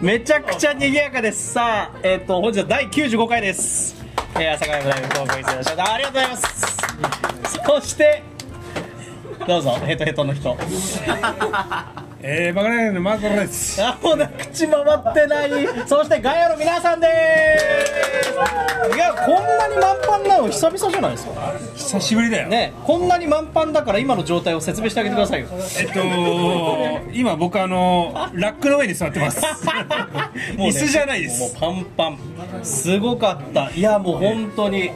めちゃくちゃ賑やかです。さあえっ、と本日は第95回です。えー、朝霞山大学高校生の翔太ありがとうございます。そしてどうぞヘトヘトの人。えー、バカライのマーコロです。あもうね口回ってないそしてガヤの皆さんですいやこんなに満帆なの久々じゃないですか久しぶりだよ。ねこんなに満帆だから今の状態を説明してあげてくださいよえっと、今僕あの、ラックの上に座ってます。椅子じゃないです。もうパンパンすごかったいやもう本当に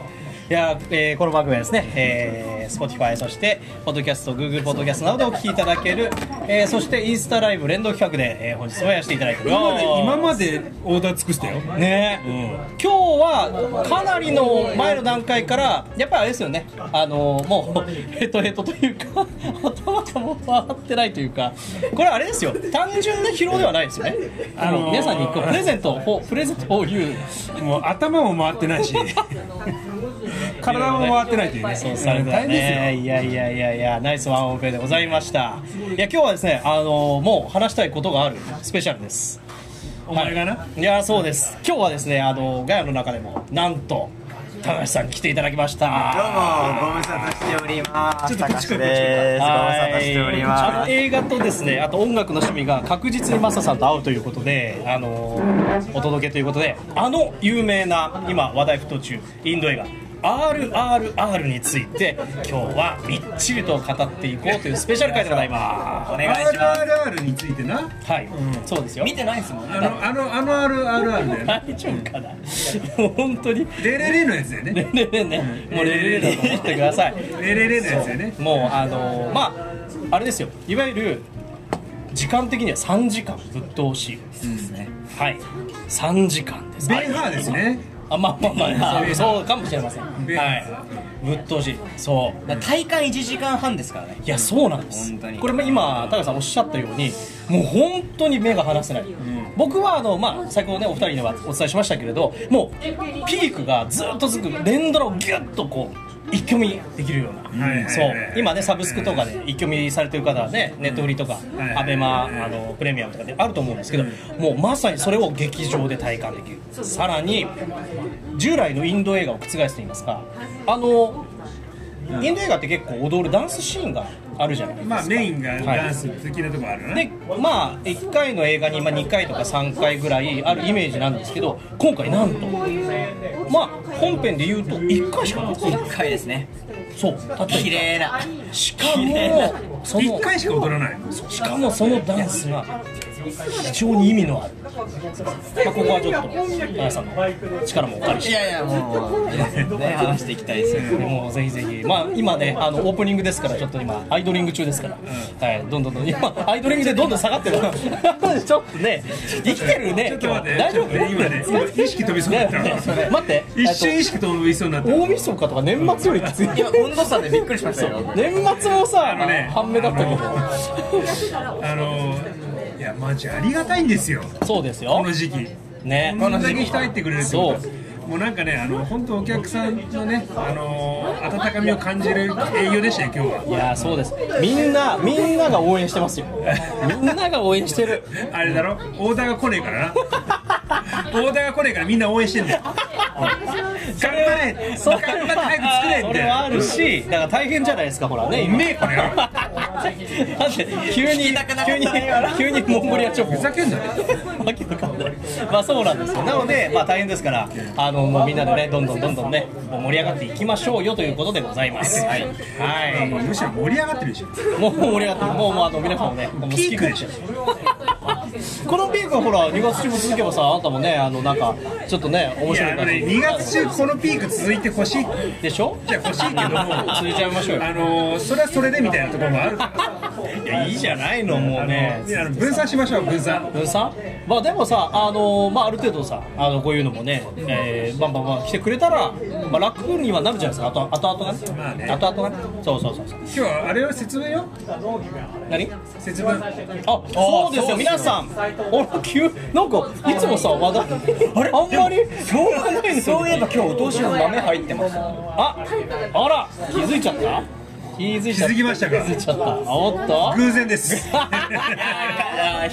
いや、えーこの番組はですね、えー、Spotify そしてポッドキャスト Google ポッドキャストなどでお聞きいただける、えーそしてインスタライブ連動企画で、えー本日もやらせていただいております。今までオーダー尽くしたよ。ね、今日はかなりの前の段階からやっぱりあれですよね。あのもうヘトヘトというか 頭がもう回ってないというか。これあれですよ。単純な疲労ではないですよね。あの、あのー皆さんにこうプレゼントをプレゼントを言う。もう頭も回ってないし、体も回ってないというね。そうされた。ねいやいやいやいやナイスワンオペでございましたいや今日はですねあのもう話したいことがあるスペシャルですお前がな？いやそうです今日はですねあのガヤの中でもなんと高橋さん来ていただきましたどうもご無沙汰しております。ちょっとこっちです。ご無は沙汰しておりいます。映画とですねあと音楽の趣味が確実にマサさんと合うということであのお届けということであの有名な今話題沸騰中インド映画 RRR について今日はみっちりと語っていこうというスペシャル回でございます。お願いします。RRR についてな。はい、そうですよ。見てないですもんね。あの、あの、あの RRR だよね。大丈夫かな？もう本当に。レレレのやつだよね。ねね。ねねもうレレレだと思ってください。レレレのやつだよね。もうあのまああれですよ。いわゆる時間的には3時間ぶっ通し。はい。3時間です。ベンハーですね。あまあまあまあ そうかもしれません。はい。ぶっ通し。そう。体感1時間半ですからね。いやそうなんです。本当に。これも今高橋さんおっしゃったようにもう本当に目が離せない、僕はあの、まあ、先ほどねお二人にはお伝えしましたけれどもうピークがずっと続く。連ドラをギュッとこう一挙見できるような、そう。今ねサブスクとかで一挙見されてる方はねネットフリとか、アベマあのプレミアムとかであると思うんですけど、もうまさにそれを劇場で体感できる。さらに従来のインド映画を覆すと言いますかあのインド映画って結構踊るダンスシーンがあるじゃないですか、まあメインがダンス的なとこあるよね。でまあ1回の映画にまあ2回とか3回ぐらいあるイメージなんですけど今回なんとまあ本編で言うと1回しかない1回ですね。そうたった綺麗な。しかもその一回しか踊らない。しかもそのダンスが非常に意味のある、まあ、ここはちょっと皆さんの力もお借りして。いやいや、もう、ね、話していきたいですよ。もうぜひぜひ、まあ、今ねあのオープニングですからちょっと今アイドリング中ですから、はい、どんどんどん。今アイドリングでどんどん下がってる。ちょっとね生きてるね。ちょっと待って。大丈夫？今ね、今意識飛びそうになった。ね待って。一瞬意識飛びそうになった。大晦日とか年末よりきつい今、温度差でびっくりしましたよ。年末もさあのね半目だったけど。あのいやマジありがたいんですよ。そうですよ。この時期。ね。こんだけ人入ってくれるってこと。はそう。もうなんかねあの本当お客さんのねあの温かみを感じる営業でしたよ今日は。いやーそうです。みんなみんなが応援してますよ。みんなが応援してる。あれだろ？オーダーが来ねえからな。オーダーが来ねえからみんな応援してんだよ。頑張れ。そう頑張って早く作れって。それはあるしだから大変じゃないですかほらね今。うめえこれ 急に急に 急にモンゴリアチョコふざけんなよ。わけわかんないまあそうなんですよ。なのでまあ大変ですからあのもうみんなでねどんどんどんどんねもう盛り上がっていきましょうよということでございます。はい、はい、むしろ盛り上がってるでしょ。もう盛り上がってる。もうもうあの皆さんもねもう好きでしょ このピークはほら2月中も続けばさあなたもねあのなんかちょっとね面い白い感じ。やあのね2月中このピーク続いてほしいでしょ？じゃ欲しいけども。続いちゃいましょうよ。あのそれはそれでみたいなところもある。からいやいいじゃないのもうね。分散しましょう分散。分散？まあでもさあのまあある程度さあのこういうのもね、えー、バンバンバン来てくれたら、まあ、楽にはなるじゃないですか。あと後々がね,、まあね。後々がね。そうそうそうそう。今日はあれは節分よ何？節分あそうですよ。皆さん。俺急なんかいつもさ話題あれ？あんまり評がないそういえば今日お通しの豆入ってます。ああら気づいちゃった？気づいちゃった。気づきましたか？気づいちゃった。あおっと？偶然です。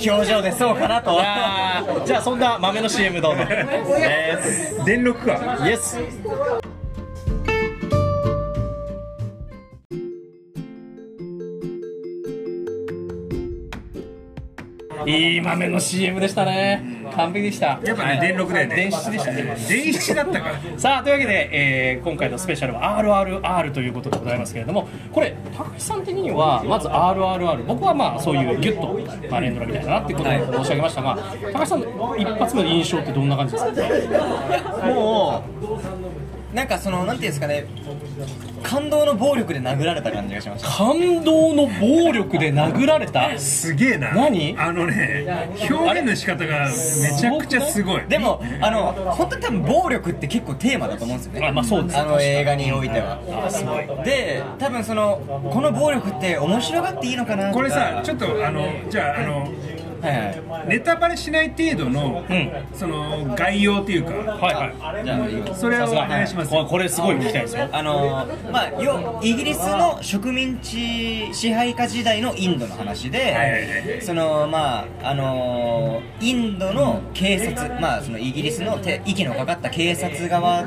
表情でそうかなと。じゃあそんな豆の CM どうぞ。電力か？イエスいい豆の CM でしたね。完璧でした。やっぱね電力だよね。電子でしたね。電子だったからさあというわけで、えー今回のスペシャルは RRR ということでございますけれどもこれ高橋さん的にはまず RRR 僕はまあそういうギュッと、まあ、連ドラみたいだなっていうことを申し上げましたが高橋さんの一発目の印象ってどんな感じですか？もうなんかそのなんていうんですかね感動の暴力で殴られた感じがしました。感動の暴力で殴られた？すげえな。何？あのね表現の仕方がめちゃくちゃすごい。でもあの本当に多分暴力って結構テーマだと思うんですよね。あまあそうです。あの映画においては。で多分そのこの暴力って面白がっていいのかなこれさちょっとあのじゃああのネタバレしない程度の、ん。その概要っていうか。はいはい。じゃあそれをお願いしますこれこれすごい聞きたいですよ。あのまあよイギリスの植民地支配下時代のインドの話で、はいはいはい。そのまああのインドの警察まあそのイギリスの手息のかかった警察側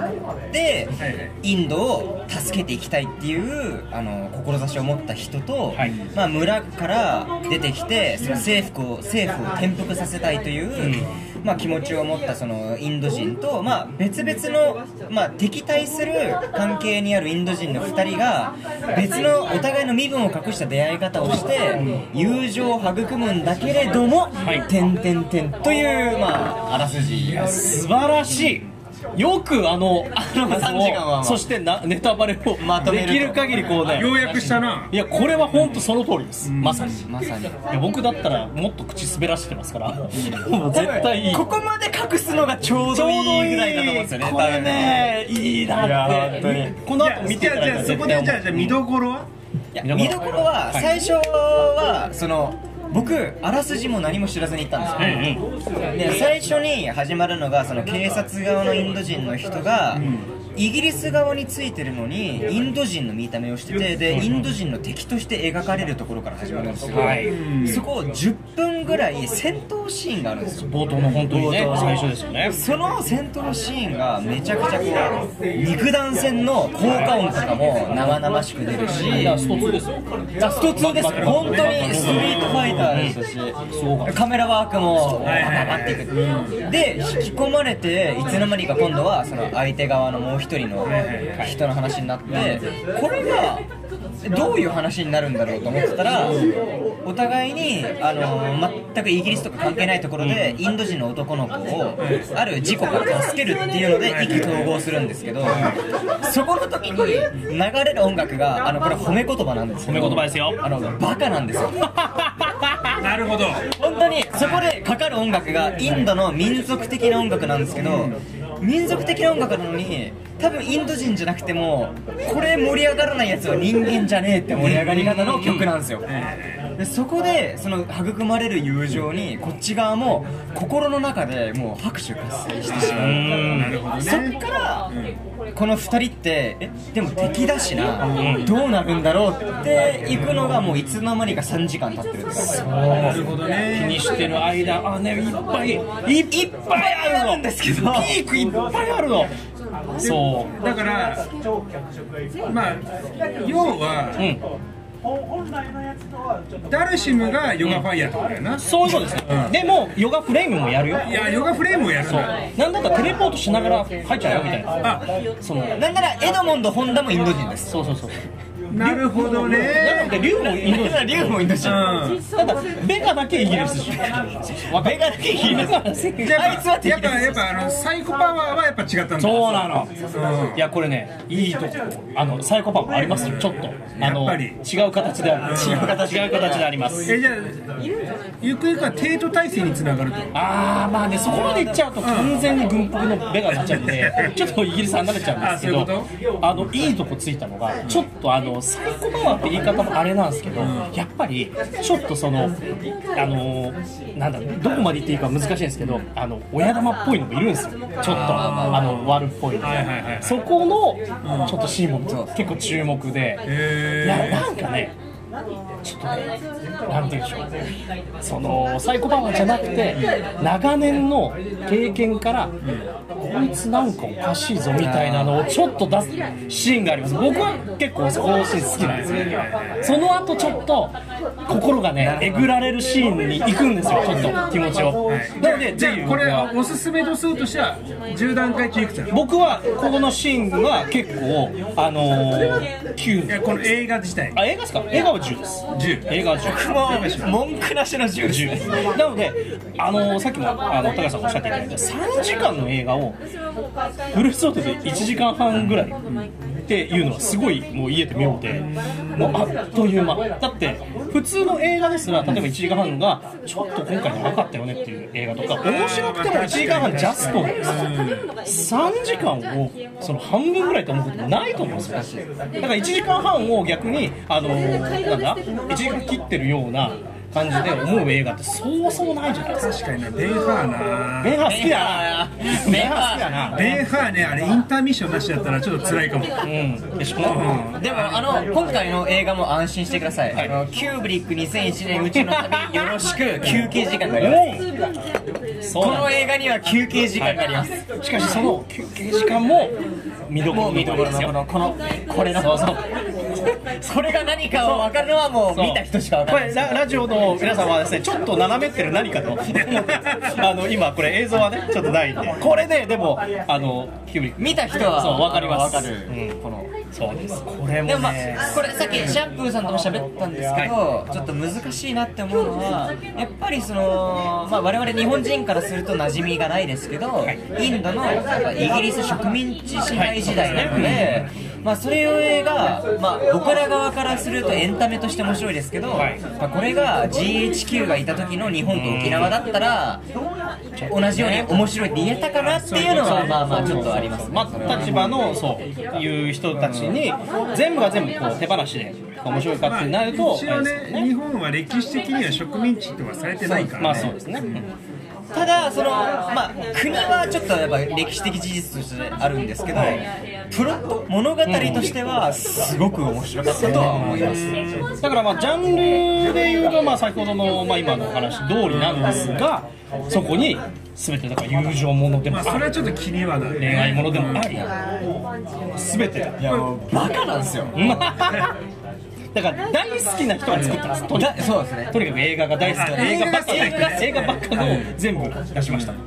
ではいはい。インドを助けていきたいっていうあの志を持った人と、はい。まあ村から出てきてその政府を政府を転覆させたいという、まあ、気持ちを持ったそのインド人と、まあ、別々の、まあ、敵対する関係にあるインド人の2人が別のお互いの身分を隠した出会い方をして友情を育むんだけれどもはい「てんてんてん」という、まあ、あらすじ素晴らしいよくあのあの3時間はまあ。そしてなネタバレをまとめると。できる限りこうね。要約したな。いやこれは本当その通りです。まさに。まさに。いや僕だったらもっと口滑らしてますから。もう絶対いい。ここまで隠すのがちょうどいいぐらいだと思うんですよねこれねいいなって。いや本当に。この後見ていただいたらじゃあじゃあそこでじゃあじゃあ見どころは？いや見どころははい。最初はその僕あらすじも何も知らずに行ったんですよ、で最初に始まるのがその警察側のインド人の人が、イギリス側についてるのにインド人の見た目をしててでインド人の敵として描かれるところから始まるんですよ、はい。そこを10分ぐらい戦闘シーンがあるんですよ。冒頭の本当にね最初ですよね。その戦闘シーンがめちゃくちゃこう肉弾戦の効果音とかも生々しく出るしスト2ですよ。あスト2です本当にストリートファイターでしたしカメラワークもバババっていく。で引き込まれていつの間にか今度はその相手側のもう一人の人の話になってこれがどういう話になるんだろうと思ってたらお互いにあの全くイギリスとか関係ないところでインド人の男の子をある事故から助けるっていうので意気投合するんですけどそこの時に流れる音楽があのこれ褒め言葉なんですけど褒め言葉ですよ。あのバカなんですよ。なるほど。本当にそこでかかる音楽がインドの民族的な音楽なんですけど民族的な音楽なのに多分インド人じゃなくてもこれ盛り上がらないやつは人間じゃねえって盛り上がり方の曲なんですよ。でそこでその育まれる友情にこっち側も心の中でもう拍手喝采してしまう。なるほどそっねからこの2人ってえでも敵だしな。どうなるんだろうっていくのがもういつの間にか3時間経ってるって感じ。なるほど気ねにしてる間あねいっぱいいっぱいあるの。あるんですけど。ピークいっぱいあるのそう。だからまあ要はうんダルシムがヨガファイヤーってことだよな、そういうことですね、でもヨガフレームもやるよ。いやヨガフレームをやるんそう。だなんだったらテレポートしながら入っちゃうよみたいな。あ。そのなんならエドモンド・ホンダもインド人です。そうそうそうなるほどなのね。で竜もインド人リュウもインド人うん。ただベガだけイギリス人。ベガだけイギリスあいつはやっぱやっぱあのサイコパワーはやっぱ違ったんだ。そうなの。うん。いやこれねいいとこ。あのサイコパンもありますよちょっと。あの違う形である違う形違う形であります。えじゃあゆくゆくは帝都体制につながると。ああまあねそこまでいっちゃうと完全に軍服のベガになっちゃうんでちょっとイギリス離れちゃうんですけどあのいいとこついたのがちょっとあのサイコパワーって言い方もあれなんですけどやっぱりちょっとそのあのなんだろうどこまで言っていいか難しいんですけどあの親玉っぽいのもいるんですよ。ちょっとあの悪っぽいのはいはいはいそこのちょっとシーンも結構注目で。いへやなんかねちょっとねなんて言うんでしょうそのサイコパワーじゃなくて長年の経験から、こいつなんかおかしいぞみたいなのをちょっと出すシーンがあります。僕は結構そのシーン好きなんですよその後ちょっと心がねえぐられるシーンに行くんですよちょっと気持ちを、なのでじゃあこれ僕はおすすめ度数としては10段階中いくつなの僕はここのシーンは結構あのー、い9やこの映画自体。あ映画ですか？映画は10です10映画は10もう文句なしの10ですねなので、あのさっきもあの高橋さんおっしゃっていただいた3時間の映画をフルソートで1時間半ぐらいっていうのはすごいもう家で妙でもうあっという間。だって普通の映画ですら例えば1時間半がちょっと今回長かったよねっていう映画とか面白くても1時間半ジャストなんです3時間をその半分ぐらいと思うことないと思うんですよだから1時間半を逆にあのなんだ1時間切ってるような感じで思う映画ってそうそうないじゃない？ですか確かになベンハーな。ベンハー好きだな。ベンハー。好きだな。ベンハーねあれインターミッションなしだったらちょっと辛いかも。うん。でしょ？でもあの今回の映画も安心してください、あのキューブリック2001年宇宙の旅よろしく休憩時間があります。この映画には休憩時間があります、しかしその休憩時間も見どころ見どころのですよ。このこのこれの。そうそうこれが何かを分かるのはもう見た人しか分かこらない。れララジオの皆さんはですねちょっと斜めってる何かと。あの今これ映像はねちょっとないんで。これででもあの見た人はそうわかります。分かる、うんこのそうです。これもでもまあねこれさっきシャンプーさんとも喋ったんですけど、ちょっと難しいなって思うのはやっぱりその、まあ、我々日本人からすると馴染みがないですけど、インドのイギリス植民地支配時代なので、まあ、それが、まあ、僕ら側からするとエンタメとして面白いですけど、はい。まあ、これが GHQ がいた時の日本と沖縄だったら同じように面白いって言えたかなっていうのはまあまあちょっとありますね。まあ、立場のそういう人たちに全部が全部こう手放しで面白いかってなると、一応ね日本は歴史的には植民地とはされてないからね。まあそうですね、ただその、まあ、国はちょっとやっぱ歴史的事実としてあるんですけど、プロット物語としてはすごく面白かったとは思います、だからまあジャンルで言うとまあ先ほどのまあ今の話通りなんですがそこに全てだから友情ものでもある。まあそれはちょっと気にはなる恋愛ものでもあり。全て。だいやもうバカなんですよ だから大好きな人が作ったんですとにかだそうですね。くとにかく映画が大好きなあ映画ばっか映画ばっかの全部出しました。で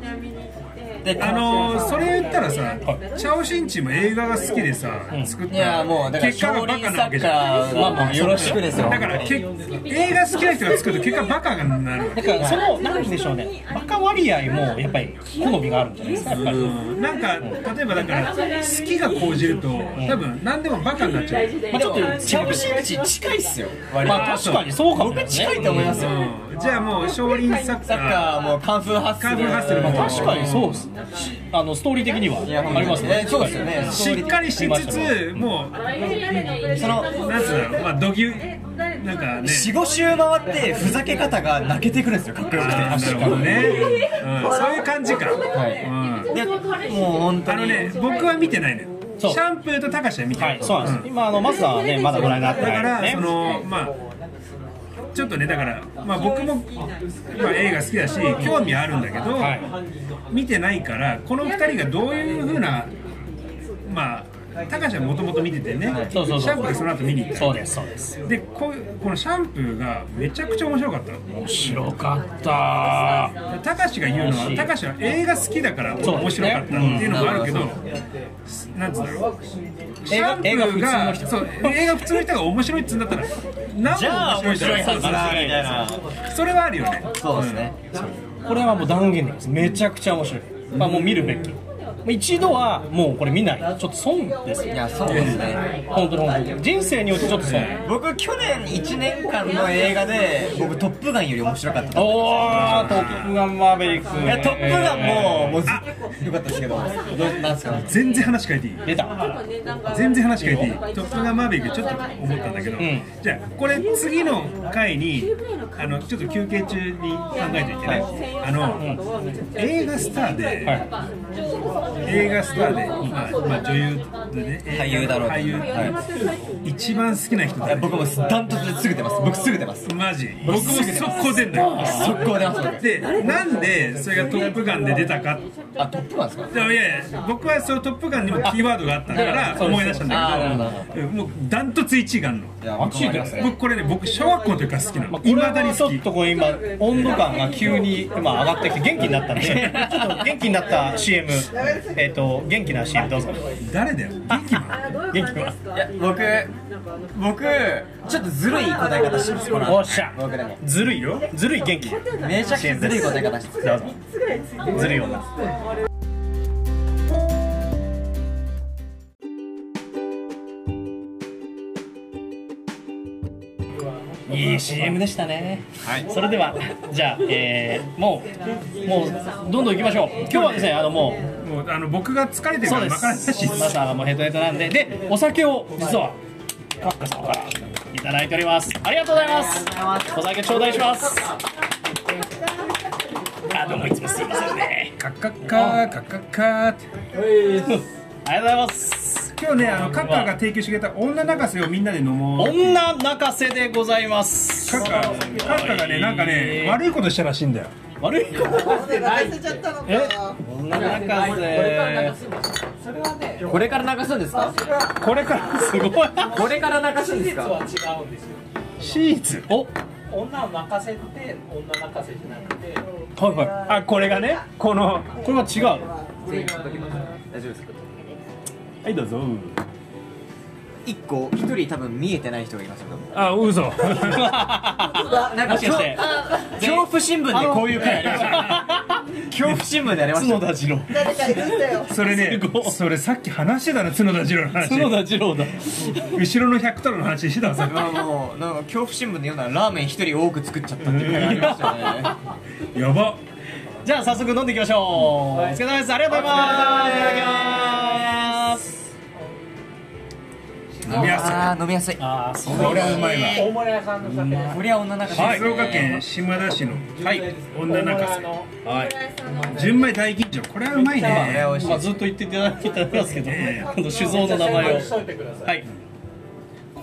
あのーそれ言ったらさ、チャオシンチも映画が好きでさ、作ったいやもうだから結果がバカなわけじゃん。ッカーはもう。よろしくですよ。だからけ映画好きな人が作ると結果バカになるだからそのなんでしょうね。バカ割合もやっぱり好みがあるんじゃないですか。やっぱりなんか例えばだから好きが高じると多分何でもバカになっちゃう、まあ、ちょっとチャオシンチ近いっすよ。まあ確かにそうかもね。僕近いと思いますよ。うんじゃあもう少林サッサッカカーもうカンフーハッスルカンフーハッスルも確かにそうですね。あのストーリー的には。ありますね。えそうですよね。ーしっかりしつつもうそのなんつうのまあ土牛なんかね。45周回ってふざけ方が泣けてくるんですよ。かっこよくて。あーなるほどね、うん、そういう感じか、うん。でもう本当に。あのね僕は見てないのよ。シャンプーとタカシは見てる、はいそうなんです。今あのマスターはねまだご覧になってだから、ないねそのまあちょっとねだから、まあ、僕も、まあ、映画好きだし興味あるんだけど、はい。見てないからこの2人がどういうふうなまあ高橋はもともと見ててね、シャンプーがその後見に行った。そうですそうです。でこうこのシャンプーがめちゃくちゃ面白かったの。面白かった。高橋が言うのは高橋は映画好きだから面白かったっていうのもあるけど、なんつうんだろう。シャンプーがそう映画普通の人が面白いっつうんだったら何じゃあ面白いだみたいなそれはあるよね。そうですね。これはもう断言です。めちゃくちゃ面白い、まあ、もう見るべき一度はもうこれ見ない。ちょっと損ですよ。いやそうですね。本当に本当に。人生によってちょっと損。僕去年1年間の映画で僕「トップガン」より面白かったおートップガンマーベリック。いやトップガンももうずよかったですけど。どうなんですか？全然話変えていい？出た。全然話変えていい「トップガンマーヴェリック」ちょっと思ったんだけど、ん。じゃあこれ次の回にあのちょっと休憩中に考えていてねあの、映画スターで、は映画スターで、まあまあ、女優でね俳優だろうと。俳優は一番好きな人いや僕もダントツですぐ出ます。僕すぐ出ます。マジ？僕も速攻出んだよ。速攻出ます僕でなんでそれが「トップガン」で出たか？あトップガンですか？いやいや僕はその「トップガン」にもキーワードがあったから思い出したんあだけど。もうダントツ1位があるの。いや僕これね僕小学校の時から好きなの。いまだにちょ好きっとこう今温度感が急に今上がってきて元気になったんで。ちょっと元気になった CM えっと元気な CM どうぞ。誰だよ。元気なの？元気はいや僕僕。ちょっとずるい答え方します。このおっしゃ。僕でも。ずるいよ。ずるい元気。めちゃくちゃずるい答え方します。どうぞ。ずるい女いい CM でしたね、はい、それではじゃあ、えー、もうもうどんどん行きましょう。今日はですねあのもうもうあの僕が疲れてるからそうです。分からないし。マサがもうヘトヘトなんで。でお酒を実はカッカさんからいただいております。ありがとうございます。お酒頂戴します。あどうもいつもすいませんね。カッカッカーカッカッカ ありがとうございます今日ねあのカッカーが提供してくれた女泣かせをみんなで飲もう女泣かせでございます。カッカーカッカーがねなんかね悪いことしたらしいんだよ。悪いこと？え？女泣かせ。これから流すんですか？これからすごい。これから流すんですか？シーツお？女を泣かせて女泣かせじゃなくて。はいはあこれがねこのいこれは違う。大丈夫ですか？はいどうぞ。一個一人多分見えてない人がいますよあ嘘。なんかもしかして恐怖新聞でこういう恐怖新聞でやりました角田次郎。誰かいるんだよ。それねそれさっき話してたの角田次郎の話。角田次郎だ。後ろの100トロの話してたまあもうなんか恐怖新聞で読んだらラーメン一人多く作っちゃったっていう回ありましたね。やばじゃあ早速飲んでいきましょう、お疲れ様ですありがとうございます。いただきます飲みやすい。飲みやすい。あーそれはうまいわ。大村屋さんの酒。ですこれは女仲静岡県島田市の。はい。女泣かせのはい。純米大吟醸。これはうまいね。まあ、ずっと言っていただいてますけど、え。この酒造の名前を。はい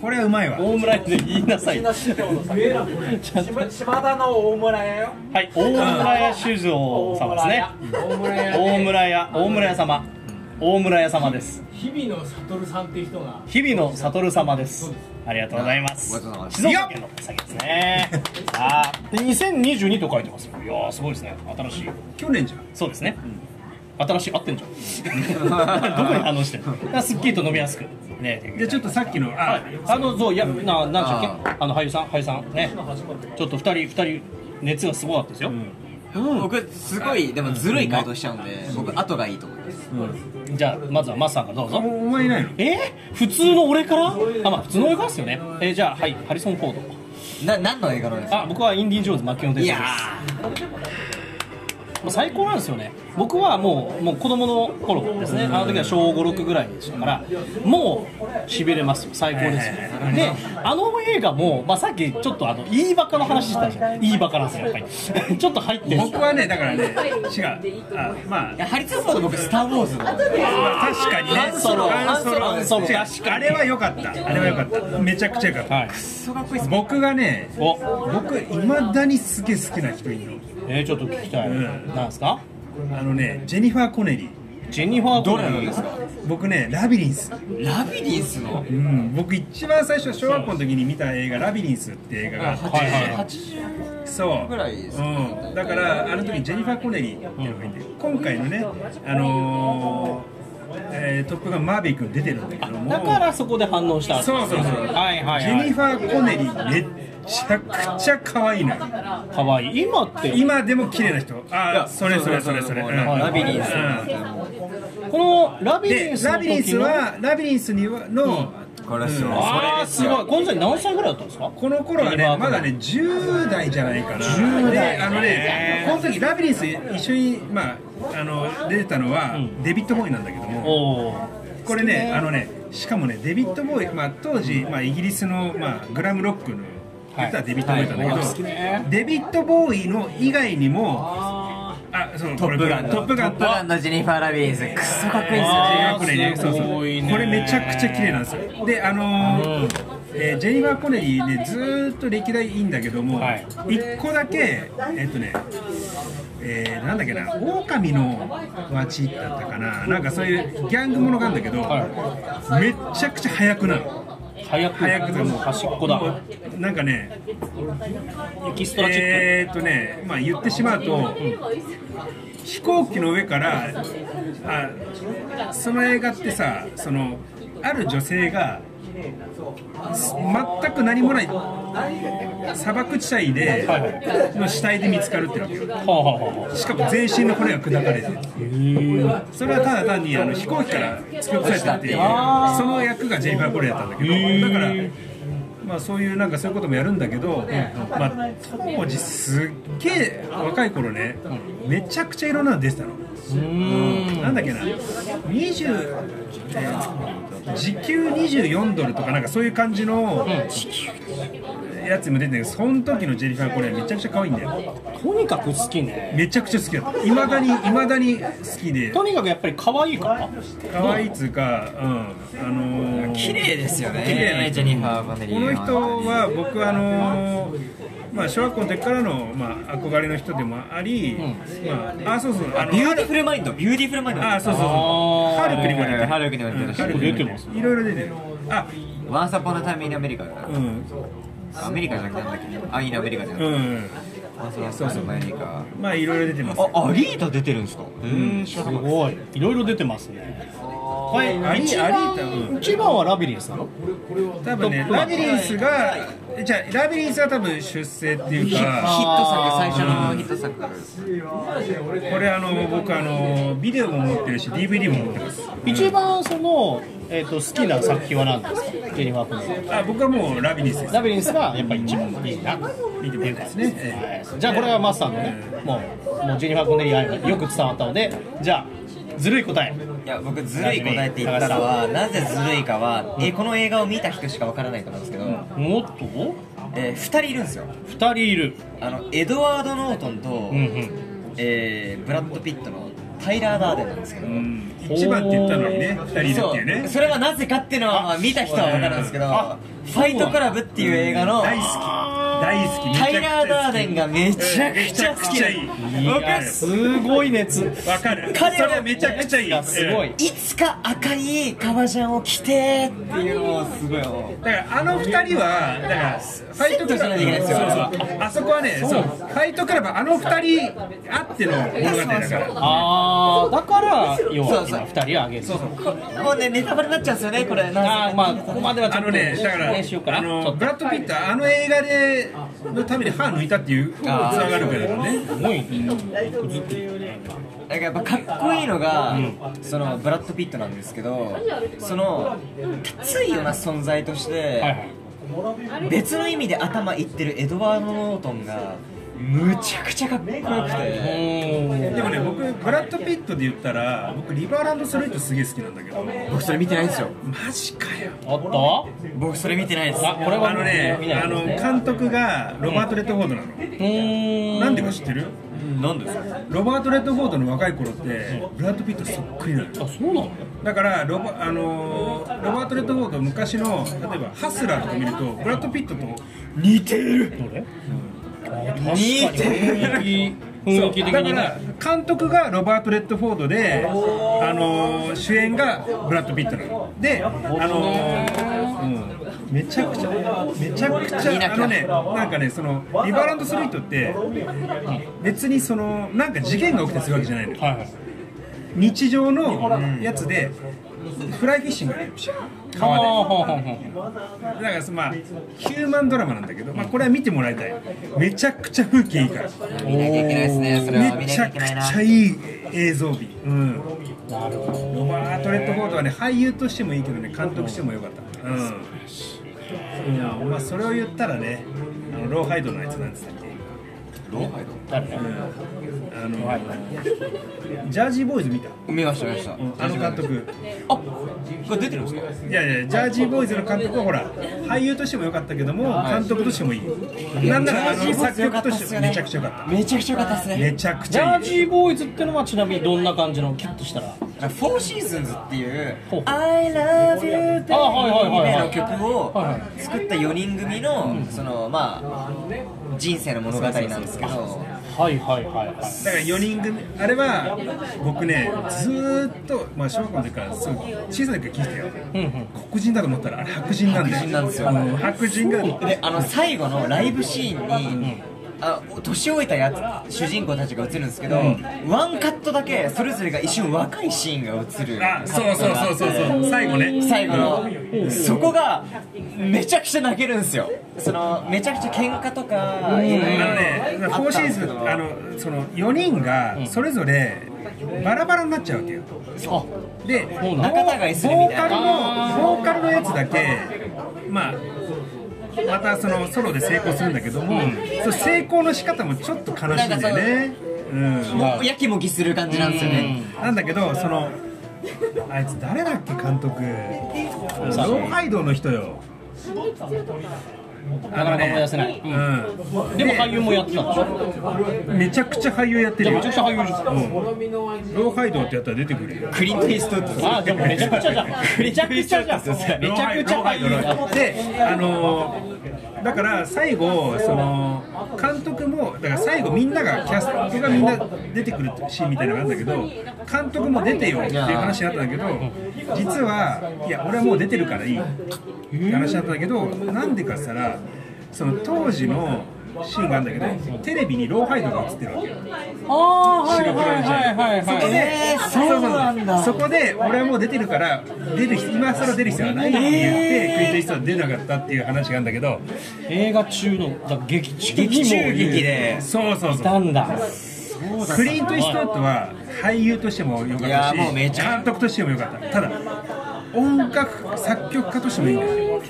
これはうまいわ。大村屋で言いなさい。島田の大村屋よ。はい大村屋酒造様ですね。大村屋大で村屋大村屋様。大村屋様です。日々の悟さんっていう人が。日々の悟様です。ありがとうございます。静岡県のお酒ですね。さ あで2022と書いてますよ。いやーすごいですね。新しい。去年じゃん。そうですね、新しい合ってんじゃん。どこに反応してるの？すっきりと飲みやすく。ね。じゃあちょっとさっきのああのそういやななんでしたっけ？あの俳優さん？俳優さん？ね。ちょっと二人二人熱がすごかったですよ、僕すごいでもずるい回答しちゃうんで僕後がいいと思います。じゃあまずはマスさんがどうぞ。おお前いないの？え？ー、普通の俺から？あまあ普通の俺からですよね。えー、じゃあはいハリソン・フォード。な何の映画なんですか？あ僕はインディ・ジョーンズマキオン伝いや説です最高なんですよね。僕はもうもう子供の頃ですね。あの時は小56ぐらいでしたからもうしびれますよ。最高ですよ。であの映画も、まあ、さっきちょっとあのいいバカの話してたじゃん。いいバカなんですよやっぱり ちょっと入ってる。僕はねだからね違う。あまあ。いやハリソン・フォード僕スター・ウォーズの。まあ確かにね。ハンソロ。ハンソロ。ハンソロ。あれは良かった。あれは良かった。めちゃくちゃ良かった。はい。クソかっこいいっす僕がねお。僕いまだにすげえ好きな人いるのえー、ちょっと聞きたい、ん。なんですか？あのねジェニファー・コネリージェニファー・どコネリーれなんですか？僕ねラビリンスラビリンスの？うん。僕一番最初小学校の時に見た映画「ラビリンス」って映画があって、はいはいはい。80そう。ぐらいです。うん、だからあの時ジェニファー・コネリーっていうのがいて今回のねあのーえートップガンマーヴェリックに出てるんだけども。だからそこで反応したそうそうそう、はいはいジェニはい。ファー・コネリーめっちゃくちゃ可愛いのよ。かわい。い今って。今でも綺麗な人。ああそれそれそれそれ、うん。ラビリンス。うん。このラビリでンスのラビリンスはラビリンスにはの、これっすよああすごい。この時何歳ぐらいだったんですか？この頃はねまだね10代じゃないかな。10代。あのねこの時ラビリンス一緒にまああの出てたのは、デビッド・ボーイなんだけども。これねあのねしかもねデビッド・ボーイ、まあ、当時、まあ、イギリスの、まあ、グラムロックのはい実はデビッド・ボーイなんだけど、はい。デビッド・ボーイの以外にもああそのトップガンの。トップガン。トップガンのジェニファー・ラビリンスクソかっこいいんですよこれねそうそう。これめちゃくちゃ綺麗なんですよ。であのーえージェニファー・コネリーねずーっと歴代いいんだけども、はい。一個だけえっとねえーなんだっけな狼の街だったかな。なんかそういうギャングものがあるんだけど、めっちゃくちゃ速くなる早く早くもう端っこだ。もうなんかねエキストラチック、えーっとねまあ言ってしまうと、飛行機の上からあその映画ってさそのある女性がす全く何もない。砂漠地帯での死体で見つかるっていうわけしかも全身の骨が砕かれてる。それはただ単にあの飛行機から突き落とされたっていうその役がジェニファー・コレだったんだけどだからまあそういうなんかそういうこともやるんだけど、まあ、当時すっげえ若い頃ねめちゃくちゃいろんなの出てたの。なんだっけな。20、えー時給24ドルとかなんかそういう感じのやつも出てるけどその時のジェニファー・コネリーめちゃくちゃ可愛いんだよ。とにかく好きね。めちゃくちゃ好きだった。いまだにいまだに好きで。とにかくやっぱり可愛いから。可愛いっつうかうんあのー綺麗ですよね綺麗な人。ジェニファー・コネリーこの人は僕あのーまあ小学校の時からのまあ憧れの人でもあり、まああそうそう。あのビューティフルマインドビューティフルマインドあそうそうそう。あー。ハルクにも出てるハルクにも出てるしハルクにも出てますいろいろ出てる。あワンス・アポン・ア・タイム・イン・アメリカう。んアメリカじゃなくてなんだっけあインアメリカじゃなくて。うんワンス・アポン・ア・タイム・アメリカ。まあいろいろ出てます。あアリータ出てるんですか？うん。すごい。いろいろ出てますねこれアリ一番うん一番はラビリンスなの？多分ねラビリンスがじゃあラビリンスは多分出世っていうかヒット作最初のヒット作。これあの僕あのビデオも持ってるし DVD も持ってます。一番その、えー、と好きな作品は何ですか？ジェニファー・コネリーあ僕はもうラビリンスです。ラビリンスがやっぱり一番いいな。見てもらいたいですね、えじゃあこれはマスターのねもうもうジェニファー・コネリー愛がよく伝わったのでじゃあずるい答え。いや僕ずるい答えって言ったのはなぜずるいかはえこの映画を見た人しかわからないと思うんですけど、もっとえー、2人いるんですよ。2人いる。あのエドワード・ノートンと、うんうん。えーブラッド・ピットのタイラー・ダーデンなんですけど、うん。一番って言ったのにね二人いるっていうね。そう。それはなぜかっていうのはまあ見た人は分かるんですけどあ「ファイトクラブ」っていう映画の大好き大好きタイラー・ダーデンがめちゃくちゃ好きでめちゃくちゃいい。いやすごい熱。わかる。彼はそれめちゃくちゃいい。がすごい。いつか赤い革ジャンを着てっていうのをすごいだからあの二人はだからファイトクラブあそこはねそう。ファイトクラブあの二人あっての物語だから。あーだから要はそうそう。今2人をあげる。もうねネタバレになっちゃうんですよねこれ。あーまあここまではちょっとあのねだからねしようかな。あちょっと。のブラッド・ピットあの映画でのために歯抜いたっていうつながるからね。すごいね。なんかやっぱかっこいいのが、そのブラッド・ピットなんですけどそのきついような存在として、はいはい。別の意味で頭いってるエドワード・ノートンがむちゃくちゃかっこよくて。でもね僕ブラッド・ピットで言ったら僕リバー・ランズ・スルー・イットすげえ好きなんだけど。僕それ見てないんですよ。マジかよ。おっと？僕それ見てないです。あこれはあのね見ないあの監督がロバート・レッドフォードなの、うーん。なんでか知ってる？なんですか？ロバート・レッドフォードの若い頃ってブラッド・ピットそっくりなのあそうなの？だからロバ,、あのーロバート・レッドフォード昔の例えば「ハスラー」とか見るとブラッド・ピットと似てる。どれ？あ確かに似て雰囲気雰囲気的にだからね監督がロバート・レッドフォードで、あのー主演がブラッド・ピットなの。で、あのーうん。めちゃくちゃめちゃくちゃあのねなんかねそのリバーランド・ストリートって別にそのなんか事件が起きてするわけじゃないのよ。はいはい日常のやつでフライフィッシングがやる川ではあはあはあはだからまあヒューマンドラマなんだけど、まあ、これは見てもらいたい。めちゃくちゃ風景いいから。見なきゃいけないですね。それはめちゃくちゃいい映像美。うん。あなるほど。ロバート・レッドフォードはね俳優としてもいいけどね監督してもよかった。うん、うんまあ、それを言ったらねあのローハイドのやつなんつったっけ誰ねあの？ジャージーボーイズ見た？見ました見ました。あの監督。あこれ出てるんですか？いやいやジャージーボーイズの監督はほら俳優としても良かったけども監督としてもいい。なんならあの作曲としてもめちゃくちゃ良かっめちゃくちゃ良かったですたね。めちゃくちジャーゃいい。ジーボーイズってのはちなみにどんな感じのキュッとしたらフォーシーズンズっていうほう「I love you ってあはいはいはいはいの曲をはい。は作った4人組のそのまあ人生の物語なんですけどはいはいはいはい。だから4人組あれは僕ねずーっと、まあ、小学校の時からすごい小さな時から聞いてたよ。うんうん。黒人だと思ったらあれ白人なんだよ。白人なんですよ。うん白人がであの最後のライブシーンに、あ年老いたやつ主人公たちが映るんですけど、ワンカットだけそれぞれが一瞬若いシーンが映る。あそうそうそうそうそう。最後ね。最後の、そこがめちゃくちゃ泣けるんですよ。そのめちゃくちゃ喧嘩とかあのね、フォーシーズンあのその4人がそれぞれバラバラになっちゃうわけよ。あで仲違いするみたいな。ボーカルのボーカルのやつだけまあまたそのソロで成功するんだけども、その成功の仕方もちょっと悲しいんだよね。うん。もうやきもきする感じなんですよね。なんだけどそのあいつ誰だっけ監督。ローハイドの人よなかなか思い出せない、うん。うん。でも俳優もやってたんでしょ？めちゃくちゃ俳優やってるめちゃくちゃ俳優じゃん。ローハイドってやったら出てくるよ。クリント・イーストウッド。あでもめちゃくちゃじゃん。めちゃくちゃじゃん。めちゃくちゃ俳優であのだから最後その監督もだから最後みんながキャストがみんな出てくるシーンみたいなのがあるんだけど監督も出てよっていう話になったんだけど実はいや俺はもう出てるからいいって話になったんだけどなんでかっつったらその当時のシーンがあるんだけどテレビにローハイドが映ってるわけよ。ああはいはいはいはいそこで、はいえーそうなんだ。そこで俺はもう出てるから出る今更出る必要はないって言って、クリント・イーストウッド出なかったっていう話があるんだけど映画中の劇中劇中劇で。そうそうそう。いたんだ。クリント・イーストウッドは俳優としても良かったし監督としても良かった。ただ音楽作曲家としてもいいんだよ。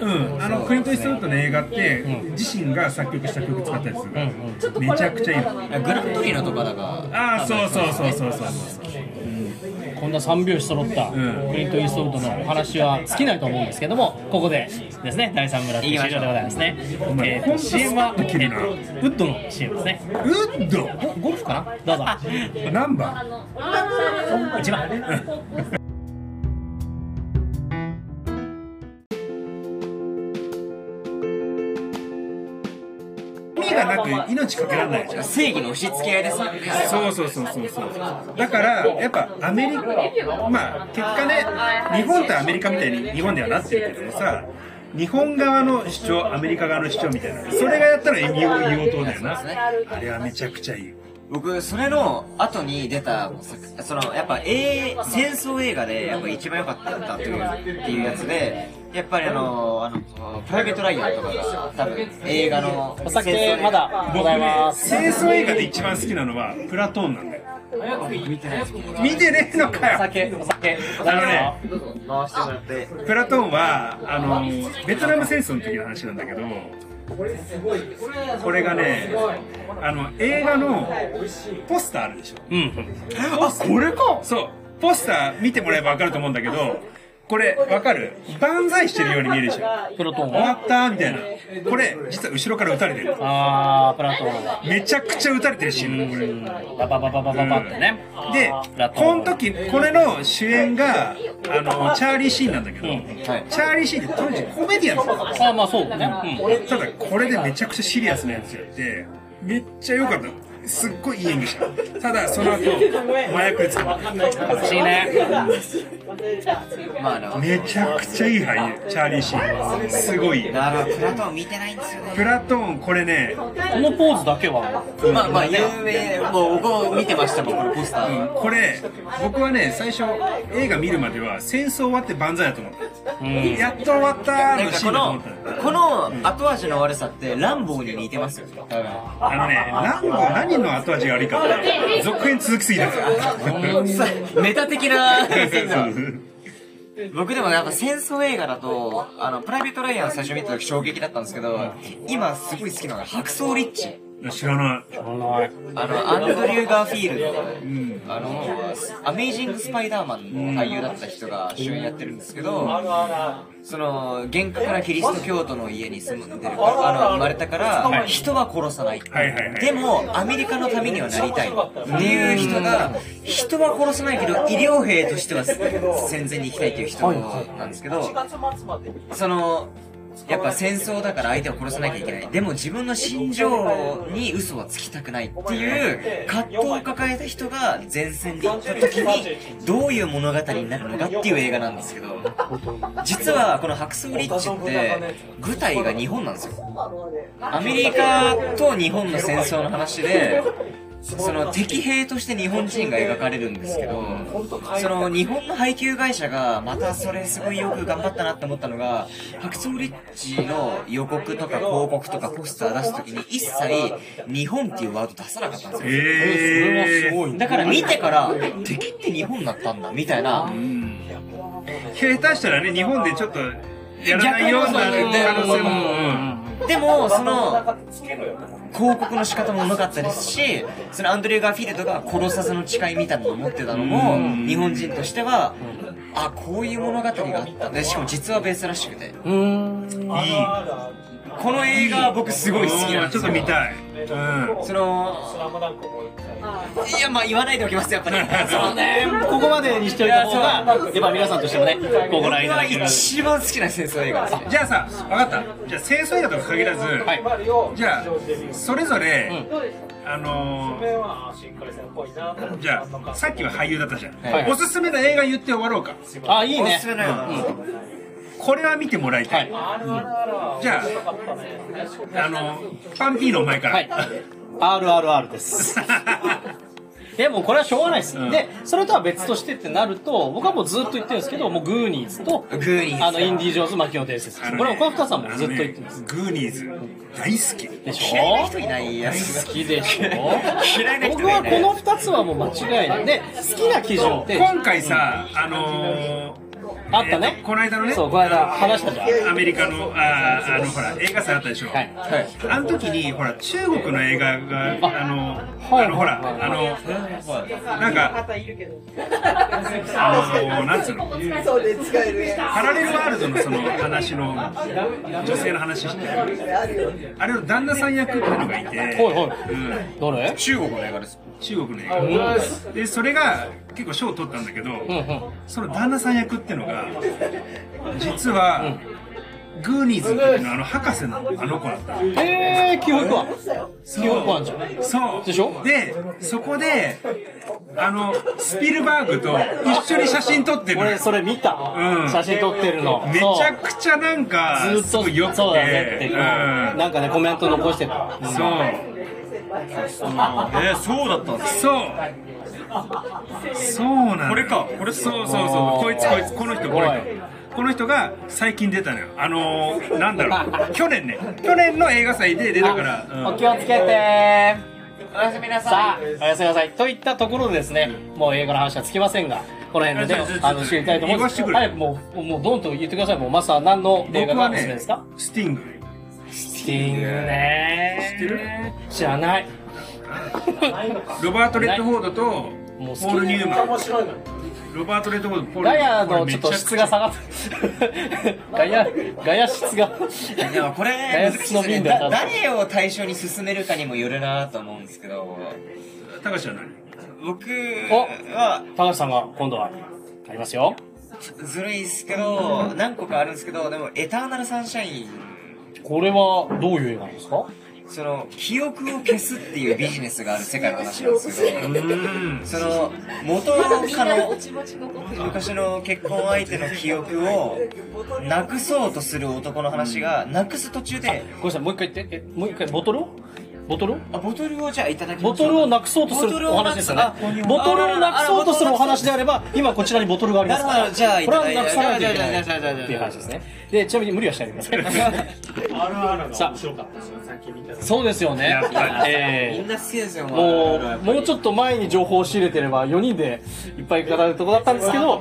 うん、あのクリント・イーストウッドの映画って、自身が作曲した曲使ったりする、めちゃくちゃいい。のグラントリーノとかだか。らああそうそうそうそうそうこんな三拍子揃ったクリント・イーストウッドのお話は尽きないと思うんですけどもここでですね第3村終了でございますね。えーと CM は、えーとウッドの CM ですね。ウッド？ゴゴルフかな？どうぞ。何番。1番意味がなく命かけられないじゃん。正義の押し付け合いですよね。そうそうそうそうそう。だからやっぱアメリカまあ結果ね日本とアメリカみたいに日本ではなってるけどもさ日本側の主張アメリカ側の主張みたいな。それがやったら異様異様党だよな。あれはめちゃくちゃいい。僕それの後に出たそのやっぱ、えー戦争映画でやっぱ一番良かったというっていうやつでやっぱりあのあのプライベート・ライアンとかが多分映画のお酒まだございます。戦争映画で一番好きなのはプラトーンなんだよ。見てない見てねえのかおよ酒お酒。あのね回してもらって。プラトーンはあのベトナム戦争の時の話なんだけどこれがねあの映画のポスターあるでしょ。うん。あこれか。そう。ポスター見てもらえば分かると思うんだけどこれ分かる？万歳してるように見えるでしょ。プロトン終わはったみたいな。これ実は後ろから撃たれてる。あープラトンめちゃくちゃ撃たれてるシーン。これバババババババってね。でこの時これの主演があのチャーリー・シーンなんだけど、チャーリー・シーンって当時コメディアンなんですよあまあそうだね。うん。ただこれでめちゃくちゃシリアスなやつやってめっちゃ良かったのすっごいいい演技したただその後麻薬で捕まった欲しいね。めちゃくちゃいい俳優チャーリー・シー。ンすごい。だからプラトーン見てないんですよね。プラトーンこれねこのポーズだけは。まあまあ有名もう僕も見てましたもんこのポスター。これ僕はね最初映画見るまでは戦争終わって万歳だと思った、やっと終わったなんのシーンだと思った。のこの後味の悪さってランボーに似てますよ多分あのねランボー何の後味が悪いかって続編続きすぎだから。さメタ的な。僕でもやっぱ戦争映画だと、あの、プライベート・ライアン最初見た時衝撃だったんですけど、今すごい好きなのが白装リッチ。知らない。あのあの、アンドリュー・ガーフィールド、あの、アメイジング・スパイダーマンの俳優だった人が主演やってるんですけど、その、厳格なキリスト教徒の家に住んでるから、あの、生まれたから、人は殺さない。はいはいはい。でも、アメリカのためにはなりたいっていう人が、人は殺さないけど、医療兵としては戦前に行きたいっていう人なんですけど、その、やっぱ戦争だから相手を殺さなきゃいけない。でも自分の心情に嘘はつきたくないっていう葛藤を抱えた人が前線で行った時にどういう物語になるのかっていう映画なんですけど、実はこのハクソーリッチって舞台が日本なんですよ。アメリカと日本の戦争の話で、その敵兵として日本人が描かれるんですけど、その日本の配給会社がまたそれすごいよく頑張ったなって思ったのが、ハクソーリッチの予告とか広告とかポスター出すときに一切日本っていうワード出さなかったんですよ。えー、だから見てから、敵って日本だったんだみたいな、下手したらね日本でちょっとやらないような可能性も、でも、その、広告の仕方もうまかったですし、そのアンドレュー・ガーフィールドが殺さずの誓いみたいなのを持ってたのも、日本人としては、あ、こういう物語があった。で、しかも実はベースらしくて。うん、いいこの映画は僕すごい好きなんちょっですよ。と見たい、うん、その、いや、まあ言わないでおきます、やっぱり。そのね、ここまでにしておいた方がやっぱ皆さんとしてもねこうご覧いただける。一番好きな戦争映画ですね。じゃあさ分かった。じゃあ戦争映画とか限らず、はいじゃあそれぞれ、あのー、じゃあさっきは俳優だったじゃん、はい。おすすめの映画言って終わろうか。あいいね。おすすめの映画これは見てもらいたい、はじゃああのパンピーの前から、はい。RRR です。でもこれはしょうがないです、でそれとは別としてってなると僕はもうずっと言ってるんですけどもうグーニーズとグーニーズ。あのインディ・ジョーンズ・マキオ伝説これは岡二さんもずっと言ってるんですねグーニーズ大好き。でしょ？嫌いな人いないやつ。好きでしょ？嫌いな人僕はがい。ない。この2つはもう間違いない。で好きな基準って今回さあのーあったね。えーとこの間のね。そうこの間話したじゃん。アメリカのあーあのほら映画祭あったでしょ、はい。はい。あの時にほら中国の映画があのはい。あのほらあのなんかあのなんつうの？パラレルワールドのその話の女性の話してあれの旦那さん役っていうのがいて、はいはい。うん。どれ中国の映画です。中国の映画でそれが結構賞を取ったんだけど、うんうんその旦那さん役っていうのが実は、グーニーズっていうのはあの博士のあの子だった。のえー、記憶は？そう。記憶あんじゃん。そう。でしょ？でそこであのスピルバーグと一緒に写真撮ってる。の俺それ見た、うん。写真撮ってるの。めちゃくちゃなんかずっとよくて。そうだねって、うん。なんかねコメント残してた、そうえー、そうだったんですそう。そうなんだ。これか。これそうそうそう。こいつこいつこの人このおい。人この人が最近出たのよ。あのー、なんだろう。去年ね。去年の映画祭で出たから、うん。お気をつけて。おやすみなささあおやすみなさい。といったところでですねもう映画の話はつきませんがこの辺でねあの知りたいと思います早くもうもうどんと言ってください。もうマスター何の映画がお僕はねすすめですか？スティング。スティングね。知ってる？知らない。ロバート・レッドフォードとポール・ニューマン。ロバート・レッドフォードポール・ガニューマン。ヤのちょっと質が下がった。ガヤガヤ質が。い。でもこれガヤ難しい質のですね。瓶だだ誰を対象に進めるかにもよるなと思うんですけど、高橋は何？僕おは高橋さんが今度はありますよ。ずるいですけど、何個かあるんですけど、でもエターナルサンシャインこれはどういう映画なんですか？その記憶を消すっていうビジネスがある世界の話なんですけど、その元カノ 昔の結婚相手の記憶をなくそうとする男の話がなくす途中でごめんなさいもう一回言って。えもう一回ボトルを？ボトル？をあボトルをじゃあいただきボましょう。トルをなくそうとするお話ですよね。ボトルをなくそうとするお話であれば今こちらにボトルがありますから。じゃあいこれはただいて。なくさないといけないじゃあじゃあじゃあじゃあ。っていう話ですねでちなみに無理はしないでください。さあ。そうですよね。えみんな好きですよーもうもうちょっと前に情報を仕入れてれば4人でいっぱい語るとこだったんですけど。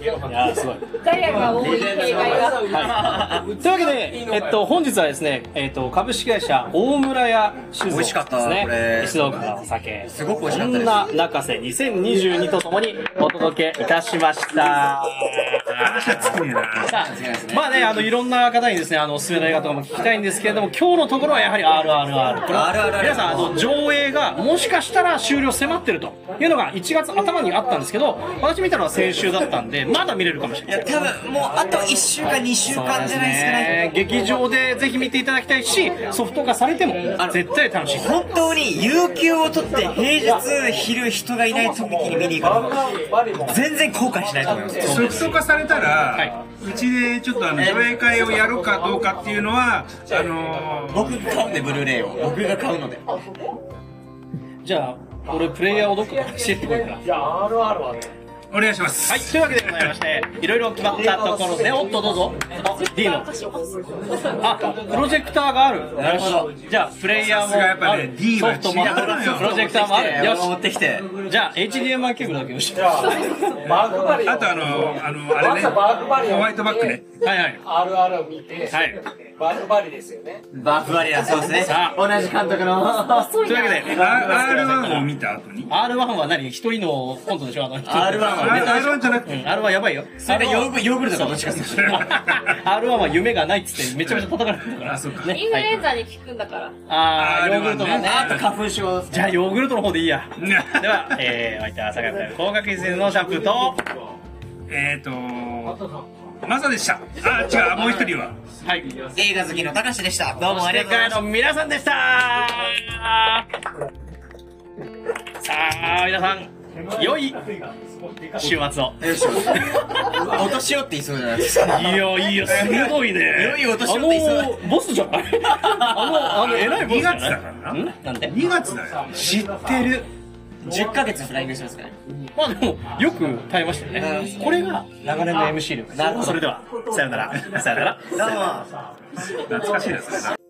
いやーすごい。ガヤが多い。はい、というわけで、えっと、本日はですね、えっと、株式会社大村屋岡酒造美味しかったですねこれ。石岡のお酒。すごく美味しかったです。女中瀬2022とともにお届けいたしましたまあね、あの、いろんな方にですね、あの、おすすめの映画とかも聞きたいんですけれども、今日のところはやはり RRR。これ皆さん、あの、上映がもしかしたら終了迫ってるというのが1月頭にあったんですけど、私見たのは先週だったんで、まだ見れるかもしれない。いや多分もうあと1週間2週間じゃないですかねね劇場でぜひ見ていただきたいし、ソフト化されても絶対楽しい。本当に有給を取って平日昼人がいない時に見に行くの全然後悔しないと思いますソフト化されたら、はうちでちょっとあの上映会をやるかどうかっていうのはあのー僕が買うんでブルーレイを。僕が買うので。じゃあ、俺プレイヤーをどっかから教えてこいから。お願いしますはい、というわけでございまして、いろいろ決まったところで、おっとどうぞ。あ、D の。あ、プロジェクターがある。なるほど。じゃあ、プレイヤーもある。D はソフトもある。プロジェクターもある。よ持ってきてし。じゃあ、HDMI ケーブルだけよし。はバークバリあとあのあのあれねホワイトバッグねいはい。RR を見て、はいバークバリですよね。バーフバリアそうですねさあ同じ監督のというわけで、R1 を見た後に R1 は何？一人のコントでしょ？あの人 R1 はあ R1 じゃなくうん、て。R1 やばいよ。それヨーグヨーグルトかどっちかでする R1 は夢がないっつってめちゃめちゃ叩かれてるから。あそうか。ね。インフルエンザに効くんだから。あー、ヨーグルトがね。あと花粉症じゃあ、ヨーグルトの方でいいや。では、えー、お相手は坂井さん、高確率のシャンプーと、えっ、ー、とマサでした。あ違うもう一人は。はい。映画好きのたかしでした。どうもありがとうございました。の皆さんでした。さあ、皆さん、良い週末を。お年寄って言いそうじゃないですか。いいよ、いいよ、鋭いね。良いお年寄って言いそうだ。あの、ボスじゃないあの、あの、偉いボスじゃない2月だからな。ん？なんで？2月だよ。知ってる。10ヶ月フライングしてますからまあでも、よく耐えましたよね。これが長年の MC 力。それでは、さよなら。さよなら。どうも。懐かしいですね